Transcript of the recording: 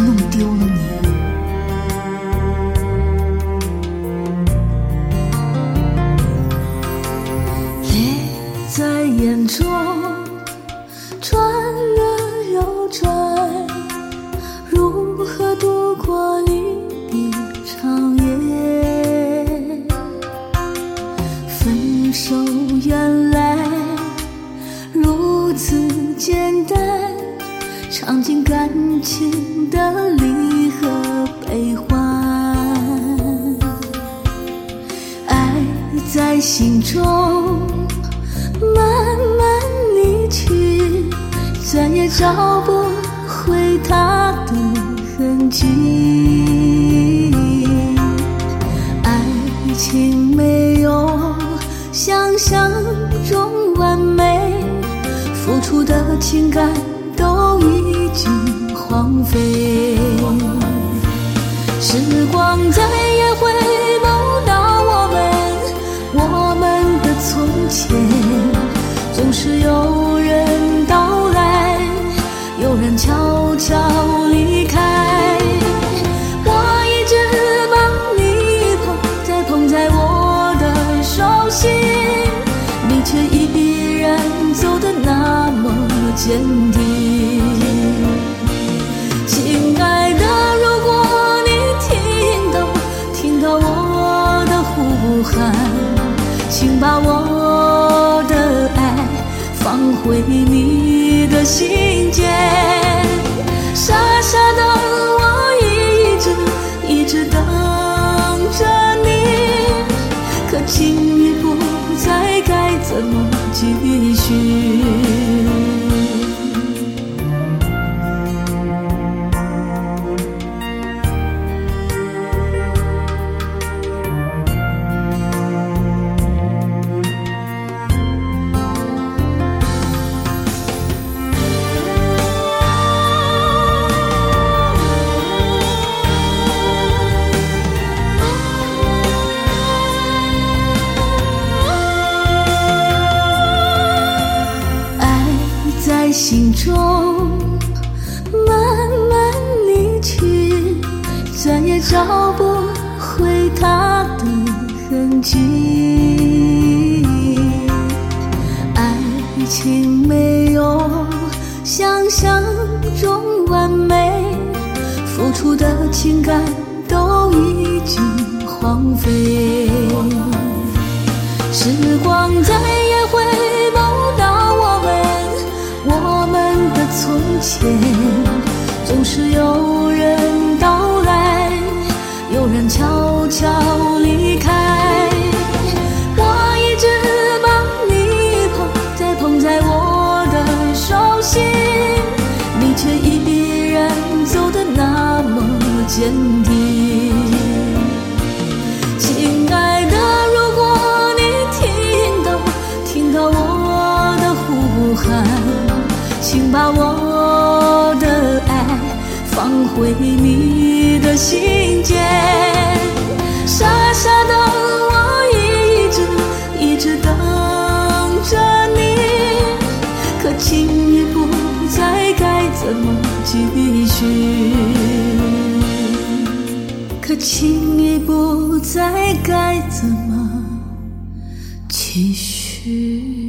弄丢了你。泪在眼中转了又转，如何度过离别长夜？分手原来如此简单，尝尽感情的离合悲欢。爱在心中慢慢离去，再也找不回它的痕迹。爱情没有想象中完美，付出的情感都已经荒废。时光再也回不到我们我们的从前，总是有人到来，有人悄悄离开。我一直把你捧，在捧在我的手心，你却依然走得那么坚定。你的心间。心中慢慢离去，再也找不回它的痕迹。爱情没有想象中完美，付出的情感都已经荒废。时光在坚定。亲爱的，如果你听到听到我的呼喊，请把我的爱放回你的心间。傻傻的我一直一直等着你，可情已不再该怎么继续？情已不再该怎么继续？